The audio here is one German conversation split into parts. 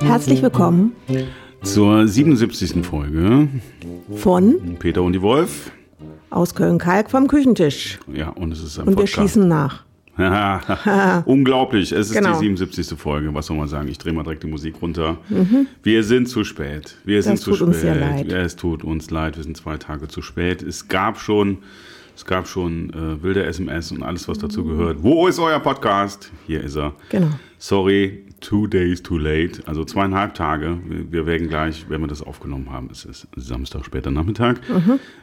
Herzlich willkommen zur 77. Folge von Peter und die Wolf. aus Köln-Kalk vom Küchentisch. Ja, und es ist ein Und wir Podcast. schießen nach. Unglaublich, es ist Genau. die 77. Folge. Was soll man sagen? Ich drehe mal direkt die Musik runter. Wir sind zu spät. Wir sind zu Mhm. tut spät. uns leid. Ja, es tut uns leid. Wir sind zwei Tage zu spät. Es gab schon, es gab schon äh, wilde SMS und alles, was dazu gehört. Wo ist euer Podcast? Hier ist er. Genau. Sorry, two days too late. Also zweieinhalb Tage. Wir, werden gleich, wenn wir das aufgenommen haben, es ist Samstag später Nachmittag,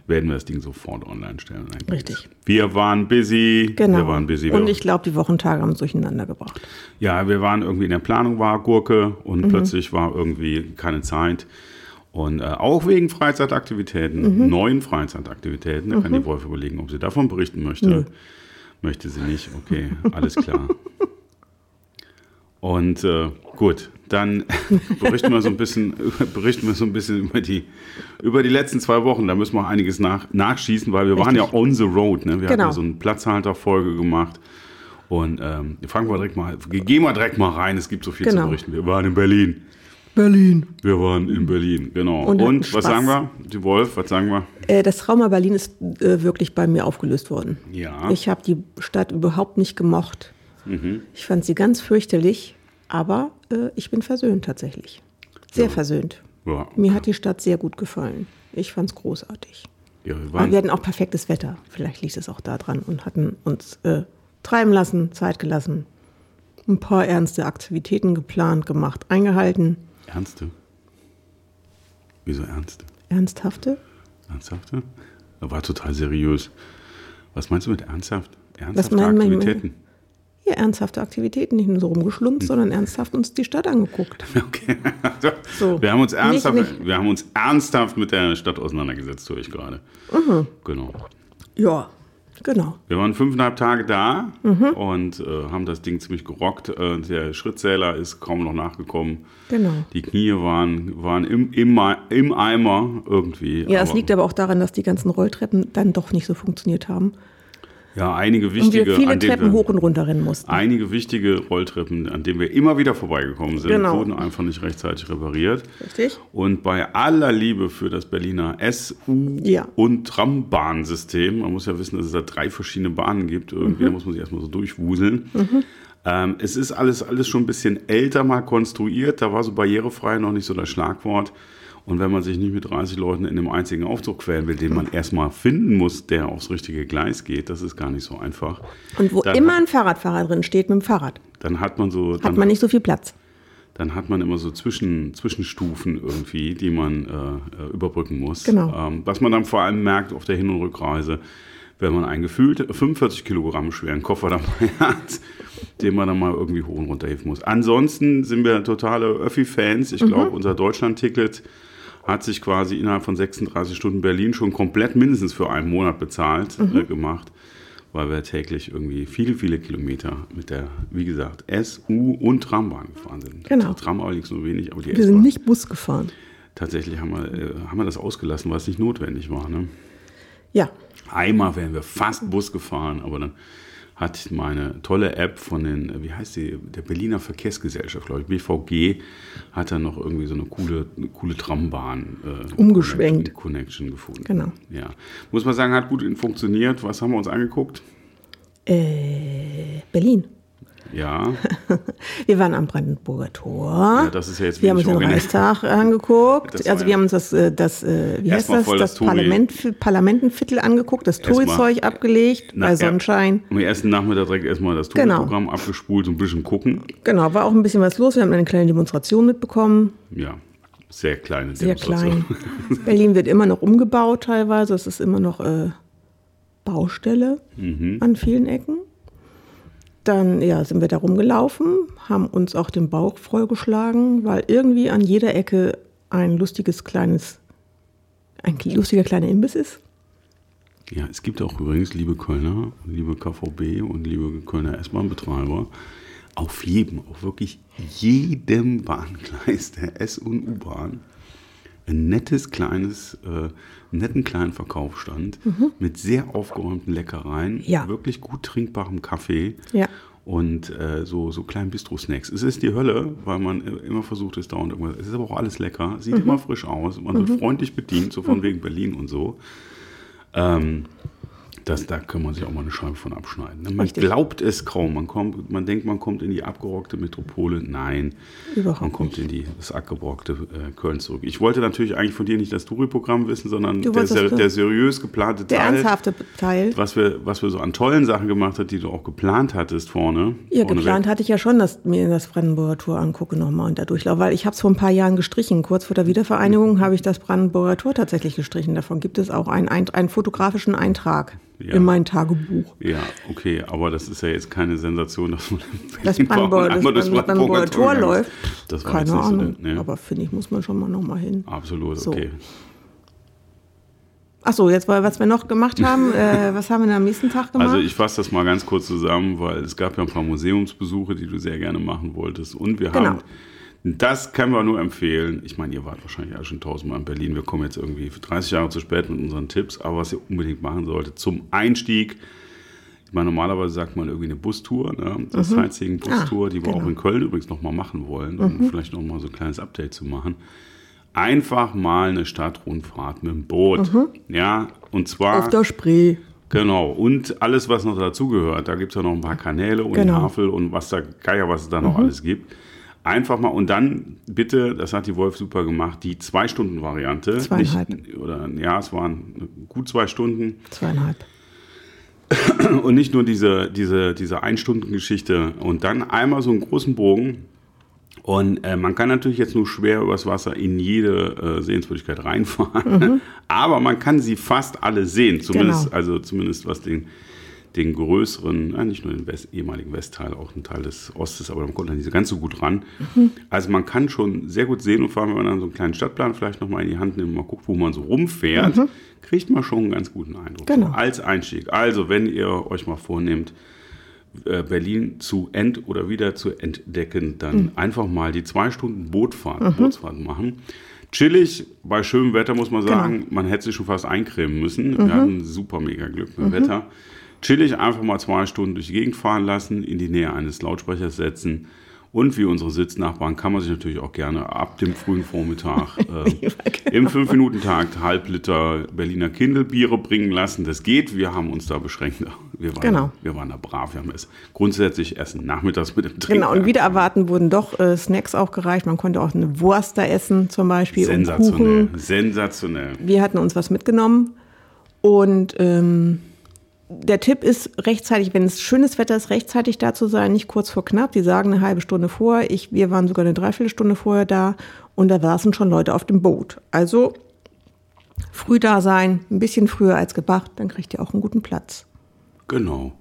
werden wir das Ding sofort online stellen. Mhm. Richtig. Wir waren busy. Genau. Wir waren busy. Und ich glaube, die Wochentage haben uns durcheinander gebracht. ja, wir waren irgendwie in der Planung, war Gurke Mhm. und plötzlich war irgendwie keine Zeit. Und äh, auch wegen Freizeitaktivitäten, Mhm. neuen Freizeitaktivitäten, da kann die Wolf überlegen, ob sie davon berichten möchte. Möchte sie nicht, okay, alles klar. Und äh, gut, dann berichten wir so ein bisschen, berichten wir so ein bisschen über die, über die letzten zwei Wochen. Da müssen wir auch einiges nach, nachschießen, weil wir waren ja on the road. Ne? Wir haben Genau. ja so eine Platzhalterfolge gemacht. Und ähm, fangen wir direkt mal, gehen wir direkt mal rein. Es gibt so viel Genau. zu berichten. Wir waren in Berlin. Berlin. Wir waren in Berlin, genau. Und Und, hatten was sagen wir? Die Wolf, was sagen wir? Äh, das Trauma Berlin ist äh, wirklich bei mir aufgelöst worden. Ja. Ich habe die Stadt überhaupt nicht gemocht. Mhm. Ich fand sie ganz fürchterlich, aber äh, ich bin versöhnt tatsächlich. Sehr versöhnt. ja. Mir hat die Stadt sehr gut gefallen. Ich fand es großartig. ja, wir Aber wir hatten auch perfektes Wetter. Vielleicht liegt es auch daran und hatten uns äh, treiben lassen, Zeit gelassen, ein paar ernste Aktivitäten geplant, gemacht, eingehalten. Ernste? Wieso ernst? Ernsthafte? Ernsthafte? War total seriös. Was meinst du mit ernsthaft? Ernsthafte Aktivitäten? Ja, ernsthafte Aktivitäten, nicht nur so rumgeschlumpt, sondern ernsthaft uns die Stadt angeguckt. Okay. So. Wir, haben uns ernsthaft, Nicht- wir haben uns ernsthaft mit der Stadt auseinandergesetzt, höre ich gerade. Mhm. Genau. Ja, genau. Wir waren fünfeinhalb Tage da Mhm. und äh, haben das Ding ziemlich gerockt. Äh, der Schrittzähler ist kaum noch nachgekommen. Genau. Die Knie waren, waren im, im, im Eimer irgendwie. Ja, es liegt aber auch daran, dass die ganzen Rolltreppen dann doch nicht so funktioniert haben. Ja, einige Und wichtige, wir viele Treppen wir, hoch und runter rennen mussten. einige wichtige Rolltreppen, an denen wir immer wieder vorbeigekommen sind, Genau. wurden einfach nicht rechtzeitig repariert. Richtig? Und bei aller Liebe für das Berliner SU- Ja. und Trambahnsystem, man muss ja wissen, dass es da drei verschiedene Bahnen gibt, irgendwie Mhm. muss man sich erstmal so durchwuseln. Ähm, es ist alles, alles schon ein bisschen älter mal konstruiert, da war so barrierefrei noch nicht so das Schlagwort. Und wenn man sich nicht mit 30 Leuten in einem einzigen Aufzug quälen will, den man erstmal finden muss, der aufs richtige Gleis geht, das ist gar nicht so einfach. Und wo Dann immer hat- ein Fahrradfahrer drin steht mit dem Fahrrad, Dann hat man so, hat man nicht so viel Platz. dann hat man immer so Zwischen, Zwischenstufen irgendwie, die man äh, äh, überbrücken muss. Genau. Ähm, was man dann vor allem merkt auf der Hin- und Rückreise, wenn man einen gefühlt 45 Kilogramm schweren Koffer dabei hat, den man dann mal irgendwie hoch und runter heben muss. Ansonsten sind wir totale Öffi-Fans. Ich glaube, unser Deutschland-Ticket hat sich quasi innerhalb von 36 Stunden Berlin schon komplett mindestens für einen Monat bezahlt äh, gemacht, weil wir täglich irgendwie viele, viele Kilometer mit der, wie gesagt, S, U und Trambahn gefahren sind. Genau. Die Tram allerdings nur wenig, aber die Wir sind nicht Bus gefahren. tatsächlich haben wir, äh, haben wir das ausgelassen, weil es nicht notwendig war. Ne? Ja, Einmal wären wir fast Bus gefahren, aber dann hat meine tolle App von den, wie heißt die, der Berliner Verkehrsgesellschaft, glaube ich, BVG, hat dann noch irgendwie so eine coole, eine coole Trambahn äh, Umgeschwenkt. Connection, Connection gefunden. Genau. Ja. Muss man sagen, hat gut funktioniert. Was haben wir uns angeguckt? äh, Berlin. Ja, Wir waren am Brandenburger Tor. ja das ist ja jetzt wir haben uns den. Reichstag angeguckt. Also wir haben uns das, äh, das äh, wie heißt das, das das. Parlament, Parlamentenviertel angeguckt, das Touri-Zeug abgelegt Na, bei. Sonnenschein. Am ersten Nachmittag direkt erstmal das Genau. Tourprogramm abgespult, so ein bisschen gucken. Genau, war auch ein bisschen was los. Wir haben eine kleine Demonstration mitbekommen. Ja, sehr kleine Sehr Demonstration. klein. Berlin wird immer noch umgebaut teilweise. Es ist immer noch äh, Baustelle Mhm. an vielen Ecken. Dann ja, sind wir da rumgelaufen, haben uns auch den Bauch vollgeschlagen, weil irgendwie an jeder Ecke ein lustiges kleines, ein lustiger kleiner Imbiss ist. Ja, es gibt auch übrigens, liebe Kölner, liebe KVB und liebe Kölner S-Bahn-Betreiber, auf jedem, auf wirklich jedem Bahngleis der S- und U-Bahn ein nettes kleines, äh, netten kleinen Verkaufsstand mit sehr aufgeräumten Leckereien, Mhm. Ja. wirklich gut trinkbarem Kaffee Ja. und äh, so, so kleinen Bistro-Snacks. Es ist die Hölle, weil man immer versucht, es dauernd irgendwas. Es ist aber auch alles lecker, sieht Mhm. immer frisch aus, man wird freundlich bedient, so von wegen Berlin und so. Ähm, das, da kann man sich auch mal eine Scheibe von abschneiden. ne? Man Richtig. glaubt es kaum. Man, kommt, man denkt, man kommt in die abgerockte Metropole. Nein, Überhaupt man kommt in die, das abgerockte äh, Köln zurück. Ich wollte natürlich eigentlich von dir nicht das Touri-Programm wissen, sondern der, ser der seriös geplante Der Teil. ernsthafte Teil. Was wir, was wir so an tollen Sachen gemacht hat, die du auch geplant hattest vorne. Ja, vorne geplant weg. hatte ich ja schon, dass mir das Brandenburger Tor angucke nochmal und da durchlaufe, weil ich habe es vor ein paar Jahren gestrichen. Kurz vor der Wiedervereinigung habe ich das Brandenburger Tor tatsächlich gestrichen. Davon gibt es auch einen, einen fotografischen Eintrag Ja. in mein Tagebuch. Ja, okay, aber das ist ja jetzt keine Sensation, dass man Das Brandenburger, das Brandenburger Tor läuft. Das war Keine nicht so, Ahnung. ne? Aber finde ich, muss man schon mal nochmal hin. Absolut, So. okay. Ach so, jetzt was wir noch gemacht haben, äh, was haben wir denn am nächsten Tag gemacht? Also ich fasse das mal ganz kurz zusammen, weil es gab ja ein paar Museumsbesuche, die du sehr gerne machen wolltest. Und wir Genau. haben, das können wir nur empfehlen. Ich meine, ihr wart wahrscheinlich alle schon tausendmal in Berlin. Wir kommen jetzt irgendwie für 30 Jahre zu spät mit unseren Tipps. Aber was ihr unbedingt machen solltet, zum Einstieg, ich meine, normalerweise sagt man irgendwie eine Bustour, ne? das Sightseeing-Bustour, Ah, die wir genau. auch in Köln übrigens nochmal machen wollen, um vielleicht nochmal so ein kleines Update zu machen. Einfach mal eine Stadtrundfahrt mit dem Boot. Ja, und zwar. Auf der Spree. Genau, und alles, was noch dazugehört. Da gibt es ja noch ein paar Kanäle und Genau. Havel und was da, Geier, was es da noch alles gibt. Einfach mal, und dann bitte, das hat die Wolf super gemacht, die Zwei-Stunden-Variante. Zweieinhalb. Nicht- Oder, ja, es waren gut zwei Stunden. Zweieinhalb. Und nicht nur diese, diese, diese Ein-Stunden-Geschichte. Und dann einmal so einen großen Bogen. Und äh, man kann natürlich jetzt nur schwer übers Wasser in jede äh, Sehenswürdigkeit reinfahren. Aber man kann sie fast alle sehen. Zumindest, Genau. also zumindest was den, den größeren, äh, nicht nur den West, ehemaligen Westteil, auch ein Teil des Ostes, aber man kommt dann nicht so ganz so gut ran. Also man kann schon sehr gut sehen und vor allem, wenn man dann so einen kleinen Stadtplan vielleicht nochmal in die Hand nimmt und mal guckt, wo man so rumfährt, kriegt man schon einen ganz guten Eindruck. Genau. Als Einstieg. Also, wenn ihr euch mal vornehmt, äh, Berlin zu ent- oder wieder zu entdecken, dann einfach mal die zwei Stunden Bootfahrt, Bootsfahrt machen. Chillig, bei schönem Wetter muss man sagen, man hätte sich schon fast eincremen müssen. Wir hatten super mega Glück mit dem Wetter. Chillig einfach mal zwei Stunden durch die Gegend fahren lassen, in die Nähe eines Lautsprechers setzen. Und wie unsere Sitznachbarn kann man sich natürlich auch gerne ab dem frühen Vormittag äh, im 5-Minuten-Takt halb Liter Berliner Kindelbiere bringen lassen. Das geht, wir haben uns da beschränkt. Wir waren, Genau. wir waren da brav. Wir haben es grundsätzlich Essen nachmittags mit dem Trinken. Genau, und wieder erwarten wurden doch äh, Snacks auch gereicht. Man konnte auch eine Wurst da essen zum Beispiel Sensationell, Kuchen. sensationell. Wir hatten uns was mitgenommen und ähm, der Tipp ist rechtzeitig, wenn es schönes Wetter ist, rechtzeitig da zu sein, nicht kurz vor knapp. Die sagen eine halbe Stunde vor. Ich, wir waren sogar eine Dreiviertelstunde vorher da und da saßen schon Leute auf dem Boot. Also früh da sein, ein bisschen früher als gedacht, dann kriegt ihr auch einen guten Platz. Genau.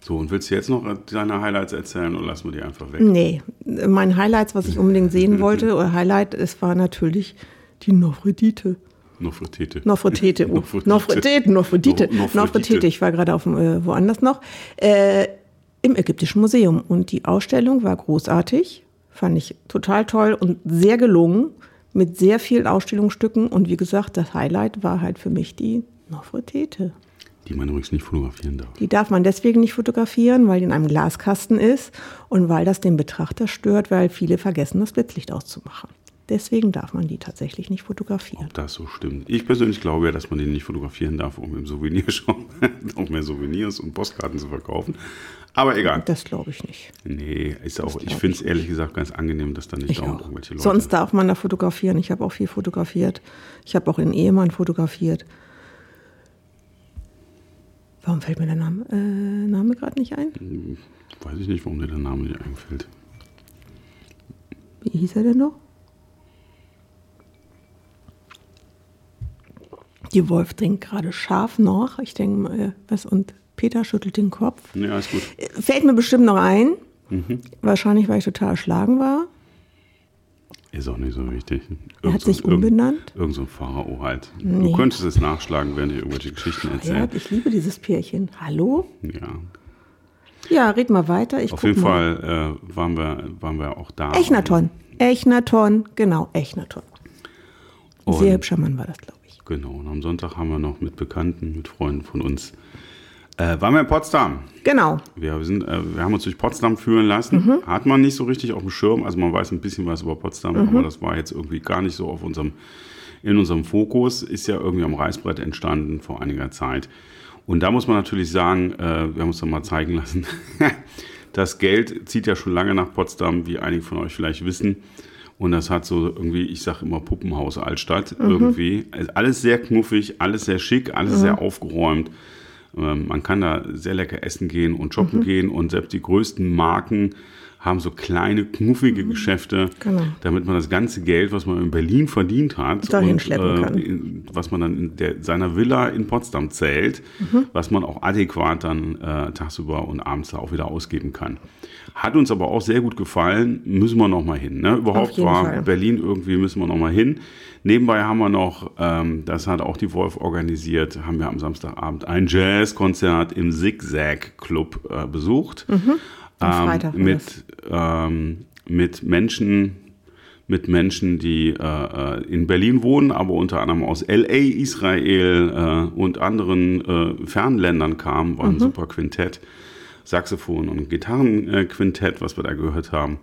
So, und willst du jetzt noch deine Highlights erzählen oder lassen wir die einfach weg? Nee, mein Highlights, was ich unbedingt sehen wollte, oder Highlight, es war natürlich die Nofredite. Nofretete. Nofretete, oh. Nofretete, Nofretite, No- Nofretite. Nofretite. Ich war gerade auf dem, äh, woanders noch. Äh, Im Ägyptischen Museum. Und die Ausstellung war großartig. Fand ich total toll und sehr gelungen. Mit sehr vielen Ausstellungsstücken. Und wie gesagt, das Highlight war halt für mich die Nofretete. Die man übrigens nicht fotografieren darf. Die darf man deswegen nicht fotografieren, weil die in einem Glaskasten ist und weil das den Betrachter stört, weil viele vergessen, das Blitzlicht auszumachen. Deswegen darf man die tatsächlich nicht fotografieren. Ob das so stimmt. Ich persönlich glaube ja, dass man den nicht fotografieren darf, um im Souvenirshop noch mehr Souvenirs und Postkarten zu verkaufen. Aber egal. Das glaube ich nicht. Nee, ist auch, ich finde es ehrlich gesagt ganz angenehm, dass da nicht Ich dauernd auch. irgendwelche Leute. Sonst darf man da fotografieren. Ich habe auch viel fotografiert. Ich habe auch den Ehemann fotografiert. Warum fällt mir der Name, äh, Name gerade nicht ein? Weiß ich nicht, warum dir der Name nicht einfällt. Wie hieß er denn noch? Die Wolf trinkt gerade scharf noch. Ich denke, mal, äh, was und Peter schüttelt den Kopf. Ja, ist gut. Äh, Fällt mir bestimmt noch ein. Mhm. Wahrscheinlich, weil ich total erschlagen war. Ist auch nicht so wichtig. Er hat Irgend so- sich umbenannt. Irgend so ein Pharao halt. Du Nee. könntest es nachschlagen, während ich irgendwelche Geschichten Ja, erzähle. ich liebe dieses Pärchen. Hallo? Ja. Ja, red mal weiter. Ich Auf jeden mal. Fall äh, waren, wir, waren wir auch da. Echnaton. Echnaton, genau, Echnaton. Sehr hübscher Mann war das, glaube ich. Genau, und am Sonntag haben wir noch mit Bekannten, mit Freunden von uns, äh, waren wir in Potsdam. Genau. Wir, sind, äh, wir haben uns durch Potsdam führen lassen. Mhm. Hat man nicht so richtig auf dem Schirm. Also man weiß ein bisschen was über Potsdam, Mhm. aber das war jetzt irgendwie gar nicht so auf unserem, in unserem Fokus. Ist ja irgendwie am Reißbrett entstanden vor einiger Zeit. Und da muss man natürlich sagen, äh, wir haben uns dann mal zeigen lassen, das Geld zieht ja schon lange nach Potsdam, wie einige von euch vielleicht wissen. Und das hat so irgendwie, ich sage immer Puppenhaus Altstadt irgendwie. Also Alles sehr knuffig, alles sehr schick, alles sehr aufgeräumt. Ähm, Man kann da sehr lecker essen gehen und Mhm. shoppen gehen und selbst die größten Marken haben so kleine, knuffige Geschäfte, Genau. damit man das ganze Geld, was man in Berlin verdient hat, Dahin und, schleppen kann. in, was man dann in der, seiner Villa in Potsdam zählt, Mhm. was man auch adäquat dann äh, tagsüber und abends auch wieder ausgeben kann. Hat uns aber auch sehr gut gefallen, müssen wir noch mal hin. Ne? Überhaupt war Fall. Berlin irgendwie, müssen wir noch mal hin. Nebenbei haben wir noch, ähm, das hat auch die Wolf organisiert, haben wir am Samstagabend ein Jazzkonzert im Zigzag Club äh, besucht. Am Freitag war Ähm, mit, ähm, mit Menschen, mit Menschen, die äh, äh, in Berlin wohnen, aber unter anderem aus LA, Israel äh, und anderen äh, Fernländern kamen, war ein super Quintett, Saxophon und Gitarrenquintett, was wir da gehört haben.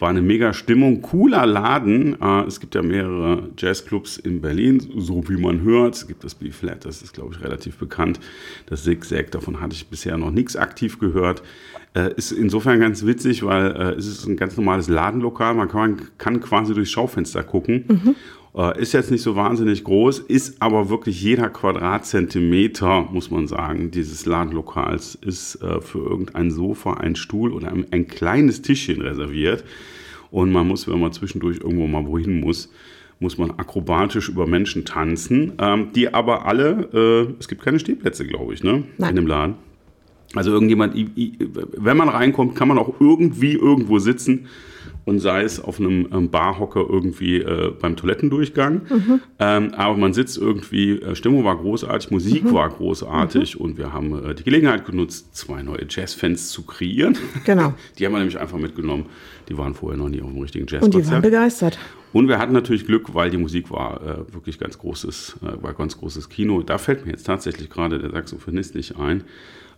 War eine mega Stimmung, cooler Laden. Äh, es gibt ja mehrere Jazzclubs in Berlin, so wie man hört. Es gibt das B-Flat, das ist, glaube ich, relativ bekannt. Das Zigzag, davon hatte ich bisher noch nichts aktiv gehört. Äh, ist insofern ganz witzig, weil äh, es ist ein ganz normales Ladenlokal. Man kann, kann quasi durchs Schaufenster gucken. Äh, ist jetzt nicht so wahnsinnig groß, ist aber wirklich jeder Quadratzentimeter, muss man sagen, dieses Ladenlokals ist äh, für irgendein Sofa, ein Stuhl oder ein, ein kleines Tischchen reserviert. Und man muss, wenn man zwischendurch irgendwo mal wohin muss, muss man akrobatisch über Menschen tanzen, ähm, die aber alle, äh, es gibt keine Stehplätze, glaube ich, ne? Nein. In dem Laden. Also irgendjemand, wenn man reinkommt, kann man auch irgendwie irgendwo sitzen und sei es auf einem ähm, Barhocker irgendwie äh, beim Toilettendurchgang. Ähm, aber man sitzt irgendwie, äh, Stimmung war großartig, Musik war großartig und wir haben äh, die Gelegenheit genutzt, zwei neue Jazzfans zu kreieren. Genau. Die haben wir nämlich einfach mitgenommen. Die waren vorher noch nie auf einem richtigen Und die waren Jazzkonzert. begeistert. Und wir hatten natürlich Glück, weil die Musik war äh, wirklich ganz großes, äh, war ganz großes Kino. Da fällt mir jetzt tatsächlich gerade der Saxophonist nicht ein,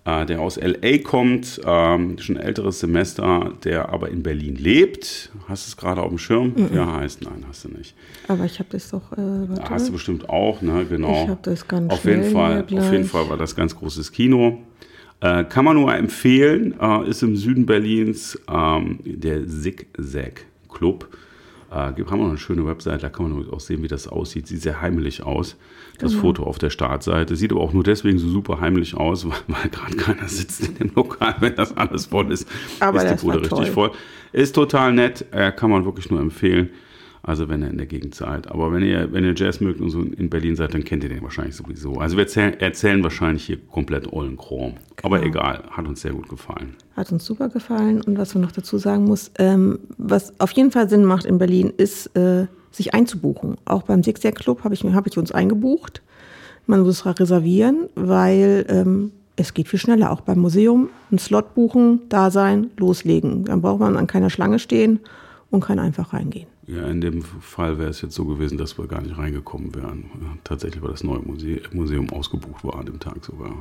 der aus LA kommt, ähm, schon ein älteres Semester, der aber in Berlin lebt. Hast du es gerade auf dem Schirm? Wie er heißt? Nein, hast du nicht. Aber ich habe das doch. Äh, warte. Hast du bestimmt auch, ne? Genau. Ich hab das ganz auf jeden Fall, Auf jeden. Fall war das ganz großes Kino. Äh, kann man nur empfehlen, äh, ist im Süden Berlins ähm, der Zigzag Club. Äh, haben wir noch eine schöne Website, da kann man auch sehen, wie das aussieht. Sieht sehr heimelig aus. Das Genau. Foto auf der Startseite. Sieht aber auch nur deswegen so super heimlich aus, weil, weil gerade keiner sitzt in dem Lokal, wenn das alles voll ist. Aber ist die Bude richtig toll. voll. Ist total nett, äh, kann man wirklich nur empfehlen. Also wenn ihr in der Gegend seid. Aber wenn ihr, wenn ihr Jazz mögt und so in Berlin seid, dann kennt ihr den wahrscheinlich sowieso. Also wir erzählen, erzählen wahrscheinlich hier komplett ollen. Aber Genau. egal, hat uns sehr gut gefallen. Hat uns super gefallen. Und was man noch dazu sagen muss, ähm, was auf jeden Fall Sinn macht in Berlin, ist, äh, sich einzubuchen. Auch beim Zigzag Club habe ich, hab ich uns eingebucht. Man muss reservieren, weil ähm, es geht viel schneller. Auch beim Museum einen Slot buchen, da sein, loslegen. Dann braucht man an keiner Schlange stehen und kann einfach reingehen. Ja, in dem Fall wäre es jetzt so gewesen, dass wir gar nicht reingekommen wären. Ja, Tatsächlich, weil das neue Muse Museum ausgebucht war an dem Tag sogar.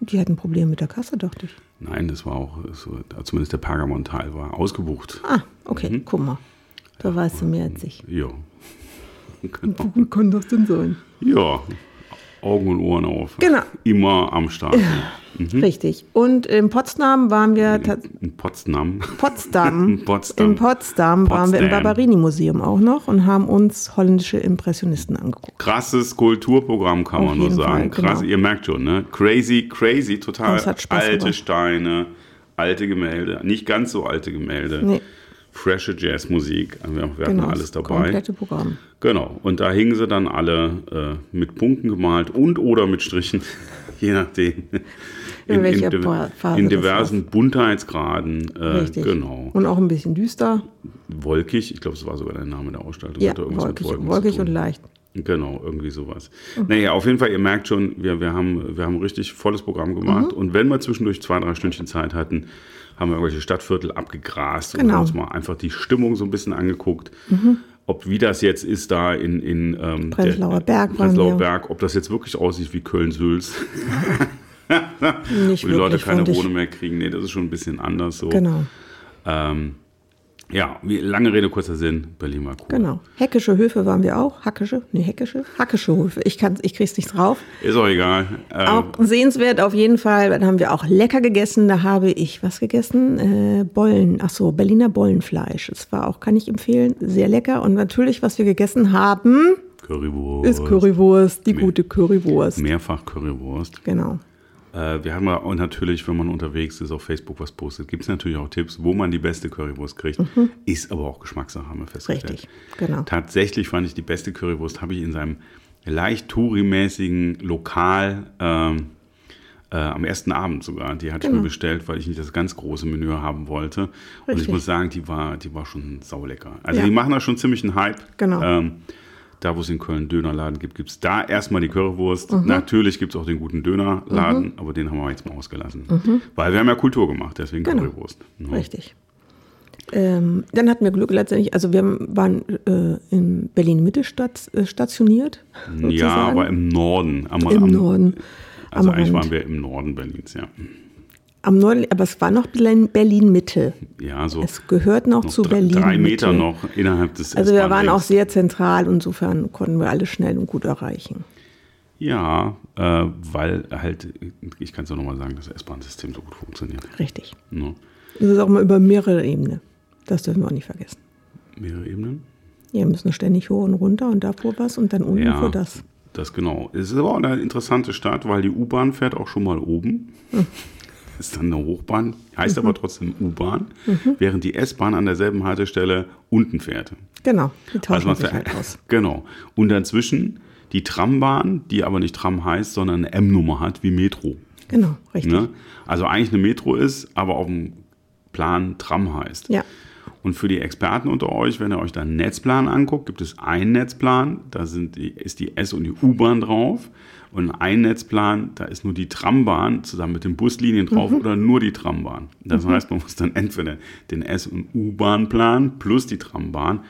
Die hatten Probleme mit der Kasse, dachte ich. Nein, das war auch, so, zumindest der Pergamon-Teil war ausgebucht. Ah, okay, guck mal. Da weißt du mehr als ich. Ja. Genau. Wie kann das denn sein? Ja, Augen und Ohren auf. Genau. Immer am Start. Richtig. Und in Potsdam waren wir In Potsdam. Potsdam. Potsdam. In Potsdam waren wir im Potsdam. Barberini-Museum auch noch und haben uns holländische Impressionisten angeguckt. Krasses Kulturprogramm, kann Auf man nur sagen. Fall, Krass, genau. ihr merkt schon, ne? Crazy, crazy, total alte gemacht. Steine, alte Gemälde, nicht ganz so alte Gemälde. Nee. Frische Jazzmusik, wir, wir hatten Genau, alles dabei. komplette Programm. Genau, und da hingen sie dann alle äh, mit Punkten gemalt und oder mit Strichen, je nachdem. In Phase in das diversen Buntheitsgraden. Äh, Richtig. Genau. Und auch ein bisschen düster. Wolkig, ich glaube, das war sogar der Name der Ausstellung. Ja, wolkig, wolkig und leicht. Genau, irgendwie sowas. Mhm. Naja, auf jeden Fall, ihr merkt schon, wir, wir, haben, wir haben ein richtig volles Programm gemacht. Mhm. Und wenn wir zwischendurch zwei, drei Stündchen Zeit hatten, haben wir irgendwelche Stadtviertel abgegrast genau. und haben uns mal einfach die Stimmung so ein bisschen angeguckt. Mhm. Ob wie das jetzt ist da in, in ähm, Prenzlauer Berg, Prenzlauer Berg, ob das jetzt wirklich aussieht wie Köln-Sülz. Nicht Wo die Leute keine Wohnung mehr kriegen. Nee, das ist schon ein bisschen anders so. Genau. Ähm, ja, lange Rede, kurzer Sinn, Berlin war cool. Genau. Heckische Höfe waren wir auch. Hackische? Nee, Heckische? Hackische Höfe. Ich, kann, ich krieg's nicht drauf. Ist auch egal. Ähm, auch sehenswert auf jeden Fall. Dann haben wir auch lecker gegessen. Da habe ich was gegessen? Äh, Bollen. Ach so, Berliner Bollenfleisch. Es war auch, kann ich empfehlen, sehr lecker. Und natürlich, was wir gegessen haben, Currywurst. ist Currywurst, die gute Currywurst. Mehrfach Currywurst. Genau. Äh, wir haben auch natürlich, wenn man unterwegs ist, auf Facebook was postet, gibt es natürlich auch Tipps, wo man die beste Currywurst kriegt. Mhm. Ist aber auch Geschmackssache, haben wir festgestellt. Richtig, genau. Tatsächlich fand ich die beste Currywurst, habe ich in seinem leicht Touri-mäßigen Lokal ähm, äh, am ersten Abend sogar. Die hatte genau. ich mir bestellt, weil ich nicht das ganz große Menü haben wollte. Richtig. Und ich muss sagen, die war, die war schon saulecker. Also ja. die machen da schon ziemlich einen Hype. Genau. Ähm, da, wo es in Köln Dönerladen gibt, gibt es da erstmal die Currywurst. Mhm. Natürlich gibt es auch den guten Dönerladen, mhm. aber den haben wir jetzt mal ausgelassen. Mhm. Weil wir haben ja Kultur gemacht, deswegen genau. Currywurst. Ja. Richtig. Ähm, dann hatten wir Glück letztendlich, also wir waren äh, in Berlin-Mitte stat äh, stationiert. Sozusagen. Ja, aber im Norden. Am, Im am, Norden. Also eigentlich waren wir im Norden Berlins, ja. Am Norden, aber es war noch Berlin-Mitte. Ja, so. Es gehört noch, noch zu Berlin. Drei Meter noch innerhalb des Also wir waren auch sehr zentral, insofern konnten wir alles schnell und gut erreichen. Ja, äh, weil halt, ich kann es ja nochmal sagen, das S-Bahn-System so gut funktioniert. Richtig. No. Das ist auch mal über mehrere Ebenen. Das dürfen wir auch nicht vergessen. Mehrere Ebenen? Ja, wir müssen ständig hoch und runter und davor was und dann unten ja, vor das. Das genau. Es ist aber auch eine interessante Stadt, weil die U-Bahn fährt auch schon mal oben. Hm ist dann eine Hochbahn, heißt mhm. aber trotzdem U-Bahn, mhm. während die S-Bahn an derselben Haltestelle unten fährt. Genau, die tauschen also sich halt aus. Genau. Und dazwischen die Trambahn, die aber nicht Tram heißt, sondern eine M-Nummer hat, wie Metro. Genau, richtig. Ne? Also eigentlich eine Metro ist, aber auf dem Plan Tram heißt. Ja. Und für die Experten unter euch, wenn ihr euch da einen Netzplan anguckt, gibt es einen Netzplan, da sind die, ist die S- und die U-Bahn drauf. Und ein Netzplan, da ist nur die Trambahn zusammen mit den Buslinien drauf mhm. oder nur die Trambahn. Das mhm. heißt, man muss dann entweder den S- und U-Bahn-Plan plus die Trambahn.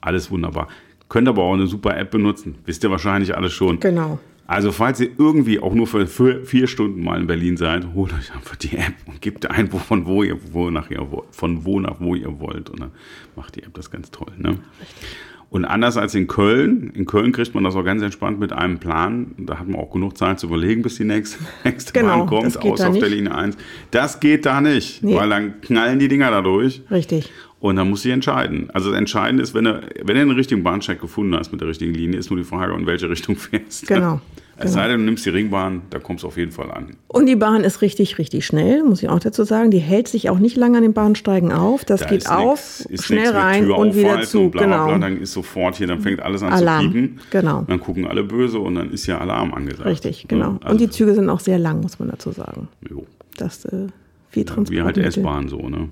Alles wunderbar. Könnt aber auch eine super App benutzen. Wisst ihr wahrscheinlich alles schon. Genau. Also falls ihr irgendwie auch nur für, vier Stunden mal in Berlin seid, holt euch einfach die App und gebt ein, von wo ihr, wo nach ihr, von wo nach wo ihr wollt. Und dann macht die App das ganz toll. Ne? Richtig. Und anders als in Köln, in Köln kriegt man das auch ganz entspannt mit einem Plan. Da hat man auch genug Zeit zu überlegen, bis die nächste, nächste genau, Bahn kommt, außer auf der Linie 1. Das geht da nicht, nee. weil dann knallen die Dinger da durch. Richtig. Und dann muss sie entscheiden. Also das Entscheidende ist, wenn du, wenn du den richtigen Bahnsteig gefunden hast mit der richtigen Linie, ist nur die Frage, in welche Richtung fährst. Genau. Es genau. sei denn, du nimmst die Ringbahn, da kommst du auf jeden Fall an. Und die Bahn ist richtig, richtig schnell, muss ich auch dazu sagen. Die hält sich auch nicht lange an den Bahnsteigen auf. Das da geht auf, nix, schnell rein und wieder zu. Und bla, bla, bla, genau. Dann ist sofort hier, dann fängt alles an Alarm. zu piepen. Genau. Dann gucken alle böse und dann ist ja Alarm angesagt. Richtig, genau. Also und die Züge sind auch sehr lang, muss man dazu sagen. Jo. Das äh, viel Transport. Ja, wie halt S-Bahn so, ne?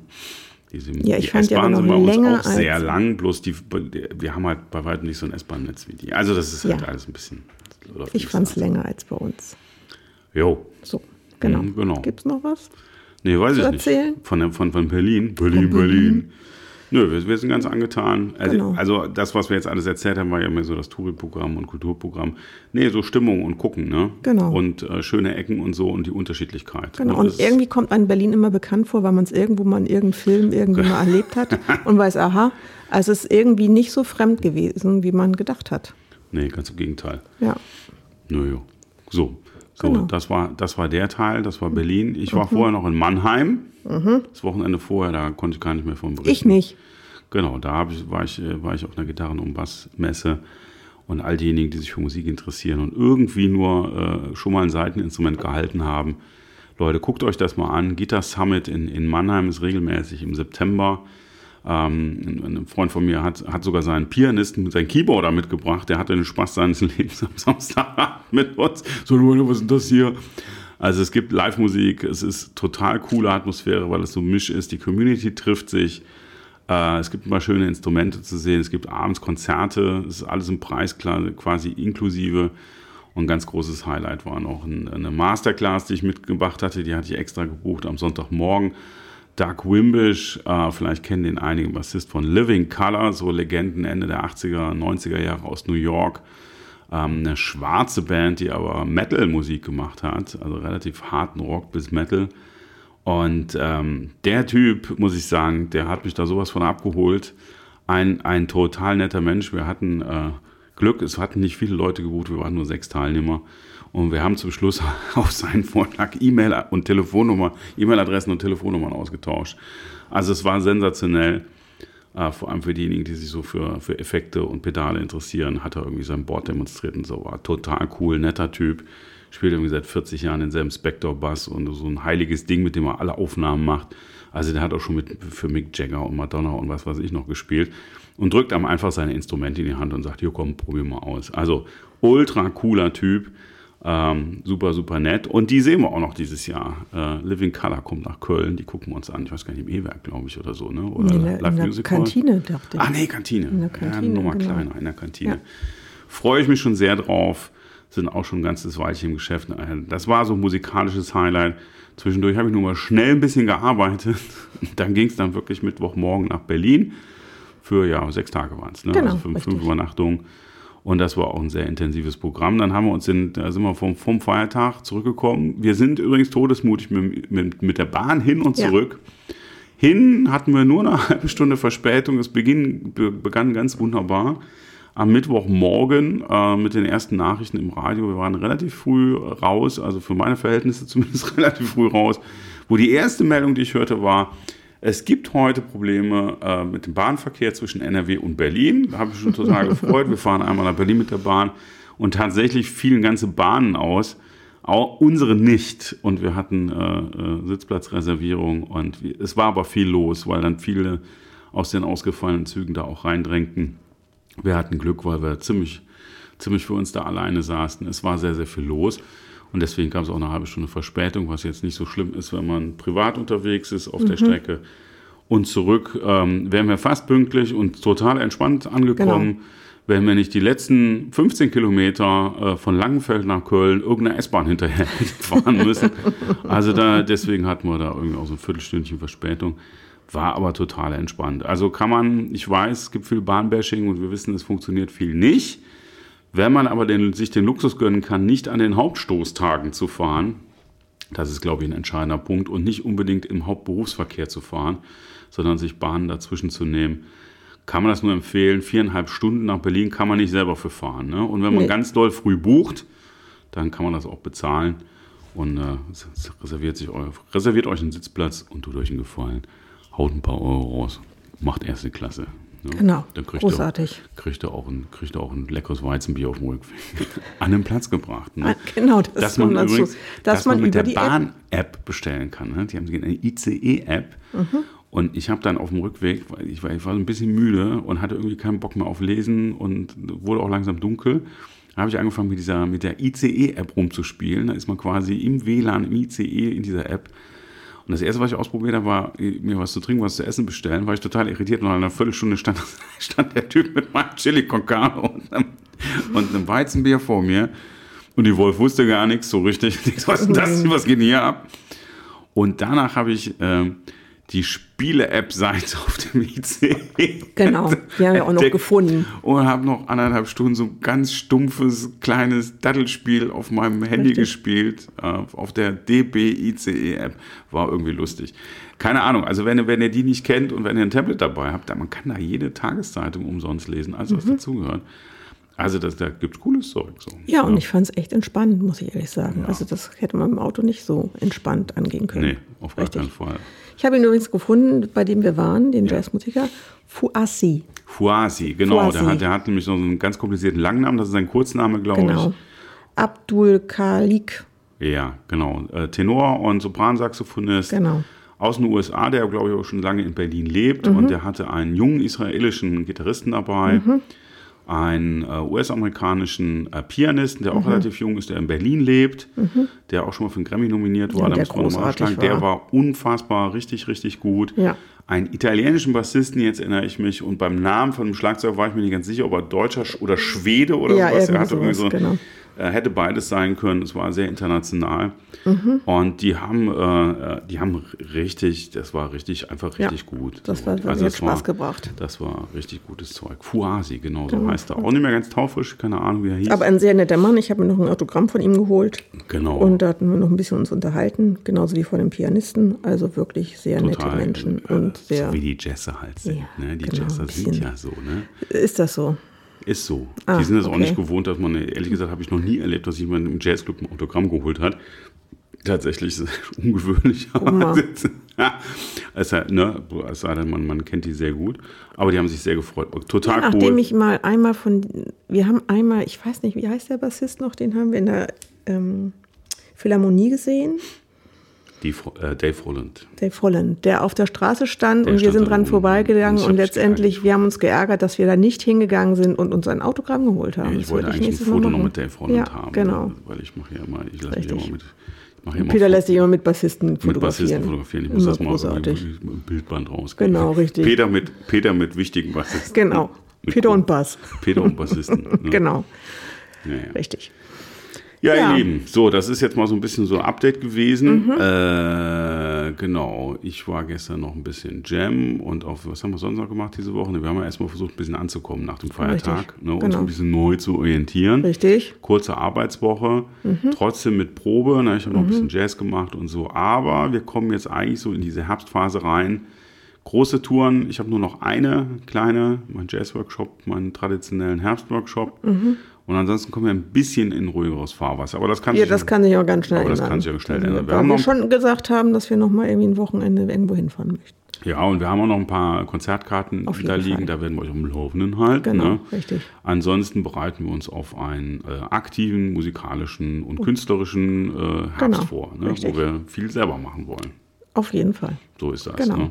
Diese, ja, ich die fand S-Bahn sind bei uns auch sehr lang, bloß die, wir haben halt bei weitem nicht so ein S-Bahn-Netz wie die. Also das ist halt ja. alles ein bisschen ich fand es länger als bei uns. Jo. So, genau. Mhm, genau. Gibt es noch was? Nee, weiß ich erzählen? nicht. Von, von, von Berlin. Berlin, Berlin. Nö, wir, wir, sind ganz angetan. Also, genau. also, das, was wir jetzt alles erzählt haben, war ja mehr so das Touri-Programm und Kulturprogramm. Nee, so Stimmung und Gucken, ne? Genau. Und äh, schöne Ecken und so und die Unterschiedlichkeit. Genau. Und, und irgendwie kommt einem Berlin immer bekannt vor, weil man es irgendwo mal in irgendeinem Film irgendwie mal erlebt hat und weiß, aha, also es ist irgendwie nicht so fremd gewesen, wie man gedacht hat. Nee, ganz im Gegenteil. Ja. Naja, so. So, genau. das, war, das war der Teil, das war Berlin. Ich war mhm. vorher noch in Mannheim. Mhm. Das Wochenende vorher, da konnte ich gar nicht mehr von berichten. Ich nicht. Genau, da ich, war, ich, war ich auf einer Gitarren- und Bassmesse und all diejenigen, die sich für Musik interessieren und irgendwie nur äh, schon mal ein Seiteninstrument gehalten haben. Leute, guckt euch das mal an. Guitar Summit in, in Mannheim ist regelmäßig im September. Ähm, ein Freund von mir hat, hat sogar seinen Pianisten, seinen Keyboarder mitgebracht. Der hatte den Spaß seines Lebens am Samstag mit uns. So, was ist das hier? Also es gibt Live-Musik, es ist total coole Atmosphäre, weil es so misch ist. Die Community trifft sich. Äh, es gibt immer schöne Instrumente zu sehen. Es gibt abends Konzerte. Es ist alles im Preis quasi inklusive. Und ein ganz großes Highlight war noch eine Masterclass, die ich mitgebracht hatte. Die hatte ich extra gebucht am Sonntagmorgen. Doug Wimbish, äh, vielleicht kennen den einige Bassist von Living Color, so Legenden Ende der 80er, 90er Jahre aus New York. Ähm, eine schwarze Band, die aber Metal-Musik gemacht hat, also relativ harten Rock bis Metal. Und ähm, der Typ, muss ich sagen, der hat mich da sowas von abgeholt. Ein, ein total netter Mensch. Wir hatten äh, Glück, es hatten nicht viele Leute gebucht, wir waren nur sechs Teilnehmer. Und wir haben zum Schluss auf seinen Vorschlag E-Mail und Telefonnummer, E-Mail-Adressen und Telefonnummern ausgetauscht. Also es war sensationell. Äh, vor allem für diejenigen, die sich so für, für Effekte und Pedale interessieren, hat er irgendwie sein Board demonstriert und so. War total cool, netter Typ. Spielt irgendwie seit 40 Jahren denselben Spector-Bass und so ein heiliges Ding, mit dem er alle Aufnahmen macht. Also der hat auch schon mit, für Mick Jagger und Madonna und was weiß ich noch gespielt. Und drückt einem einfach seine Instrumente in die Hand und sagt, hier komm, probier mal aus. Also ultra cooler Typ. Ähm, super, super nett. Und die sehen wir auch noch dieses Jahr. Äh, Living Color kommt nach Köln. Die gucken wir uns an. Ich weiß gar nicht, im E-Werk, glaube ich, oder so. Ne? Oder in der, Live in der Kantine, dachte ich. Ah, nee, Kantine. In der Kantine. Ja, nochmal genau. kleiner, in der Kantine. Ja. Freue ich mich schon sehr drauf. Sind auch schon ein ganzes Weilchen im Geschäft. Das war so ein musikalisches Highlight. Zwischendurch habe ich nur mal schnell ein bisschen gearbeitet. Dann ging es dann wirklich Mittwochmorgen nach Berlin. Für ja, sechs Tage waren es. Ne? Genau, also fünf, fünf Übernachtungen. Und das war auch ein sehr intensives Programm. Dann haben wir uns in, da sind wir vom, vom Feiertag zurückgekommen. Wir sind übrigens todesmutig mit, mit, mit der Bahn hin und zurück. Ja. Hin hatten wir nur eine halbe Stunde Verspätung. Es beginn, begann ganz wunderbar. Am Mittwochmorgen äh, mit den ersten Nachrichten im Radio. Wir waren relativ früh raus, also für meine Verhältnisse zumindest relativ früh raus. Wo die erste Meldung, die ich hörte, war, es gibt heute Probleme äh, mit dem Bahnverkehr zwischen NRW und Berlin. Da habe ich schon total gefreut. Wir fahren einmal nach Berlin mit der Bahn und tatsächlich fielen ganze Bahnen aus. Auch unsere nicht. Und wir hatten äh, äh, Sitzplatzreservierung und wir, es war aber viel los, weil dann viele aus den ausgefallenen Zügen da auch reindrängten. Wir hatten Glück, weil wir ziemlich, ziemlich für uns da alleine saßen. Es war sehr, sehr viel los. Und deswegen gab es auch eine halbe Stunde Verspätung, was jetzt nicht so schlimm ist, wenn man privat unterwegs ist auf mhm. der Strecke. Und zurück ähm, wären wir fast pünktlich und total entspannt angekommen, genau. wenn wir nicht die letzten 15 Kilometer äh, von Langenfeld nach Köln irgendeine S-Bahn hinterher fahren müssen. also da, deswegen hatten wir da irgendwie auch so ein Viertelstündchen Verspätung. War aber total entspannt. Also kann man, ich weiß, es gibt viel Bahnbashing und wir wissen, es funktioniert viel nicht. Wenn man aber den, sich den Luxus gönnen kann, nicht an den Hauptstoßtagen zu fahren, das ist, glaube ich, ein entscheidender Punkt, und nicht unbedingt im Hauptberufsverkehr zu fahren, sondern sich Bahnen dazwischen zu nehmen, kann man das nur empfehlen. Viereinhalb Stunden nach Berlin kann man nicht selber für fahren. Ne? Und wenn man nee. ganz doll früh bucht, dann kann man das auch bezahlen und äh, reserviert, sich euer, reserviert euch einen Sitzplatz und tut euch einen Gefallen. Haut ein paar Euro raus, macht erste Klasse. Ne? Genau, dann kriegt großartig. Er, kriegt, er auch ein, kriegt er auch ein leckeres Weizenbier auf dem Rückweg an den Platz gebracht. Ne? Ah, genau, das dass man, übrigens, dass, dass man, man mit der Bahn-App bestellen kann. Ne? Die haben eine ICE-App. Mhm. Und ich habe dann auf dem Rückweg, weil ich war, ich war so ein bisschen müde und hatte irgendwie keinen Bock mehr auf Lesen und wurde auch langsam dunkel, habe ich angefangen mit dieser mit der ICE-App rumzuspielen. Da ist man quasi im WLAN, im ICE in dieser App und das erste, was ich ausprobiert habe, war, mir was zu trinken, was zu essen bestellen. War ich total irritiert. Und nach einer Viertelstunde stand, stand der Typ mit meinem Chili con Carne und einem, und einem Weizenbier vor mir. Und die Wolf wusste gar nichts so richtig. Was das? Was geht denn hier ab? Und danach habe ich ähm, die Spiele-App-Seite auf dem IC. Genau, die haben wir auch noch gefunden. Und habe noch anderthalb Stunden so ein ganz stumpfes, kleines Dattelspiel auf meinem Handy Richtig. gespielt, äh, auf der DB-ICE-App. War irgendwie lustig. Keine Ahnung, also wenn, wenn ihr die nicht kennt und wenn ihr ein Tablet dabei habt, dann man kann da jede Tageszeitung umsonst lesen, also was mhm. dazugehört. Also das, da gibt es cooles Zeug. So. Ja, und ja. ich fand es echt entspannt, muss ich ehrlich sagen. Ja. Also das hätte man im Auto nicht so entspannt angehen können. Nee, auf gar keinen Fall. Ich habe ihn übrigens gefunden, bei dem wir waren, den ja. Jazzmusiker, Fuasi. Fuasi, genau. Fuasi. Der, hat, der hat nämlich so einen ganz komplizierten Langnamen, das ist sein Kurzname, glaube genau. ich. Abdul Khalik. Ja, genau. Äh, Tenor und Sopransaxophonist. Genau. Aus den USA, der glaube ich auch schon lange in Berlin lebt. Mhm. Und der hatte einen jungen israelischen Gitarristen dabei. Mhm einen äh, US-amerikanischen äh, Pianisten, der auch mhm. relativ jung ist, der in Berlin lebt, mhm. der auch schon mal für einen Grammy nominiert war. Ja, der, großartig war. der war unfassbar, richtig, richtig gut. Ja. einen italienischen Bassisten, jetzt erinnere ich mich, und beim Namen von dem Schlagzeug war ich mir nicht ganz sicher, ob er Deutscher oder Schwede oder Ja, sowas. Er hatte irgendwie so, genau. Äh, hätte beides sein können. Es war sehr international. Mhm. Und die haben, äh, äh, die haben richtig, das war richtig, einfach Ja, richtig gut. das war- das hat es Spaß gebracht. Das war richtig gutes Zeug. Fuasi, genau so heißt er. Auch nicht mehr ganz taufrisch, keine Ahnung, wie er hieß. Aber ein sehr netter Mann. Ich habe mir noch ein Autogramm von ihm geholt. genau. Und da hatten wir noch ein bisschen uns unterhalten, genauso wie von den Pianisten. Also wirklich sehr nette Menschen äh, und sehr. So wie die Jazzer halt sind. Ja, ne? Die genau, Jazzer sind ja so, ne? Ist das so? Ist so. Ah, die sind auch okay. nicht gewohnt, dass man, ehrlich gesagt, habe ich noch nie erlebt, dass jemand im Jazzclub ein Autogramm geholt hat. Tatsächlich ist es ungewöhnlich. ne, es sei denn, man, man kennt die sehr gut. Aber die haben sich sehr gefreut. Total Nachdem cool. ich mal einmal von, wir haben einmal, ich weiß nicht, wie heißt der Bassist noch, den haben wir in der ähm, Philharmonie gesehen, Die, äh, Dave Roland. Dave Holland, der auf der Straße stand Der und wir stand sind da dran vorbeigegangen Ich und letztendlich, geärgert. wir haben uns geärgert, dass wir da nicht hingegangen sind und uns ein Autogramm geholt haben. ich Das wollte eigentlich ein nächstes Mal Foto noch mit Dave Roland ja, haben. genau. ne, Weil ich mache ja immer, ich lasse mich immer mit. Ich Peter lässt sich immer mit Bassisten mit fotografieren. Bassisten fotografieren. Ich muss Immer das mal großartig. mit dem Bildband raus. Genau, richtig. Peter mit, Peter mit wichtigen Bassisten. Genau. Mit Peter und Bass. Peter und Bassisten. Ne? Genau, Ja, ja. richtig. Ja, Ja. ihr Lieben, so, das ist jetzt mal so ein bisschen so ein Update gewesen. Mhm. Äh, genau, ich war gestern noch ein bisschen Jam und auf, was haben wir sonst noch gemacht diese Woche? Wir haben ja erstmal versucht, ein bisschen anzukommen nach dem Feiertag, ne, uns genau. ein bisschen neu zu orientieren. Richtig. Kurze Arbeitswoche, Mhm. trotzdem mit Probe. Ne, ich habe noch ein bisschen Jazz gemacht und so, aber wir kommen jetzt eigentlich so in diese Herbstphase rein. Große Touren, ich habe nur noch eine kleine, mein Jazz-Workshop, meinen traditionellen Herbstworkshop. Und ansonsten kommen wir ein bisschen in ruhigeres Fahrwasser. Aber das kann Ja, sich das kann sich auch ganz schnell Aber das ändern. kann sich auch schnell Also, ändern. Wir haben wir noch- schon gesagt haben, dass wir noch mal irgendwie ein Wochenende irgendwo hinfahren möchten. Ja, und wir haben auch noch ein paar Konzertkarten Auf da liegen, Fall. da werden wir euch am Laufenden halten. Genau, ne? richtig. Ansonsten bereiten wir uns auf einen äh, aktiven, musikalischen und künstlerischen äh, Herbst Genau, vor, ne? wo wir viel selber machen wollen. Auf jeden Fall. So ist das. Genau. Ne?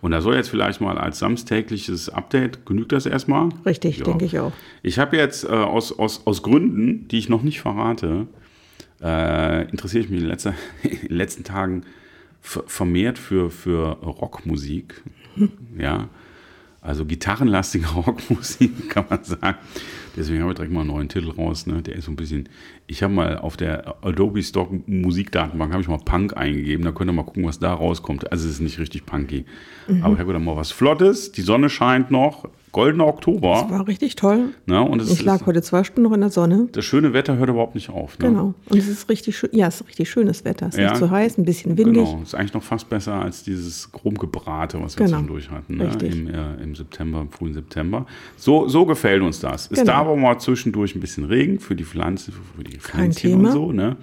Und da soll jetzt vielleicht mal als samstägliches Update, genügt das erstmal? Richtig, Ja. denke ich auch. Ich habe jetzt äh, aus, aus, aus Gründen, die ich noch nicht verrate, äh, interessiere ich mich in, letzter, in den letzten Tagen ver- vermehrt für, für Rockmusik. Ja, also gitarrenlastige Rockmusik, kann man sagen. Deswegen habe ich direkt mal einen neuen Titel raus. Ne? Der ist so ein bisschen. Ich habe mal auf der Adobe Stock Musikdatenbank habe ich mal Punk eingegeben. Da könnt ihr mal gucken, was da rauskommt. Also es ist nicht richtig punky. Aber ich habe gedacht, mal was Flottes. Die Sonne scheint noch. Goldener Oktober. War richtig toll. Ne? Und es Ich lag ist, heute zwei Stunden noch in der Sonne. das schöne Wetter hört überhaupt nicht auf. Ne? Genau. Und es ist richtig schön. Ja, es ist richtig schönes Wetter. Es ist Ja. nicht zu heiß, ein bisschen windig. Genau, ist eigentlich noch fast besser als dieses Rumgebrate, was wir Genau. zwischendurch hatten, ne? Im, äh, im September, im frühen September. So, so gefällt uns das. Es Genau. darf aber mal zwischendurch ein bisschen Regen für die Pflanze, für die Thema. und so. Ne?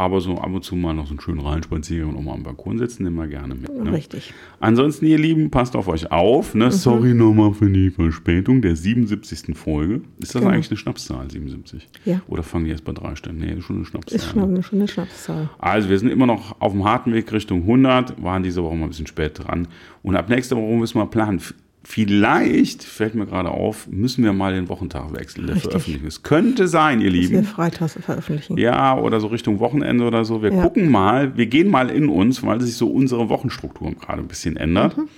Aber so ab und zu mal noch so einen schönen Reinspaziergang und auch mal am Balkon sitzen, nehmen wir gerne mit. Ne? Richtig. Ansonsten, ihr Lieben, passt auf euch auf. Mhm. Ne? Sorry nochmal für die Verspätung der 77. Folge. Ist das Genau. eigentlich eine Schnapszahl, 77? Ja. Oder fangen die erst bei drei Stellen? Nee, ist schon eine Schnapszahl. Ist schon eine schöne Schnapszahl. Also wir sind immer noch auf dem harten Weg Richtung 100, waren diese Woche mal ein bisschen spät dran. Und ab nächster Woche müssen wir planen. Vielleicht, fällt mir gerade auf, müssen wir mal den Wochentag wechseln, der Richtig. veröffentlicht ist. Könnte sein, ihr Das wir Lieben. freitags veröffentlichen. Ja, oder so Richtung Wochenende oder so. Wir Ja. gucken mal, wir gehen mal in uns, weil sich so unsere Wochenstruktur gerade ein bisschen ändert. Mhm.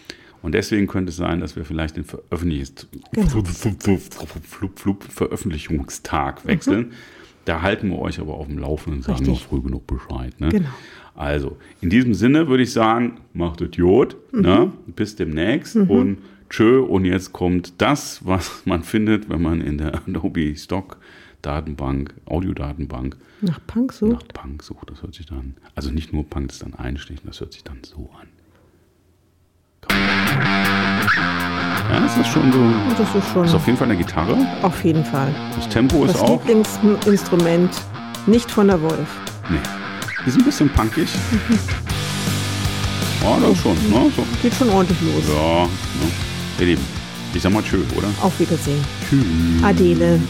Und deswegen könnte es sein, dass wir vielleicht den Veröffentlichungs Genau. Flup, flup, Veröffentlichungstag wechseln. Da halten wir euch aber auf dem Laufenden und sagen Mhm. Noch früh genug Bescheid. Ne? Genau. Also, in diesem Sinne würde ich sagen, macht es Jod. Ne? Mhm. Bis demnächst und tschö. Und jetzt kommt das, was man findet, wenn man in der Adobe Stock Datenbank, Audiodatenbank Nach Punk nach sucht. Punk sucht. Das hört sich dann, also nicht nur Punk, das dann einstechen, das hört sich dann so an. Ja, das ist schon so. Das ist schon Das ist auf jeden Fall eine Gitarre. auf jeden Fall. Das Tempo ist Das auch. Lieblingsinstrument nicht von der Wolf. Nee. Ist ein bisschen punkig. Ja, das schon. Ne? So. Geht schon ordentlich los. Ja, ne? Ihr Lieben, ich sag mal tschö, oder? Auf Wiedersehen. Tschüss. Adele.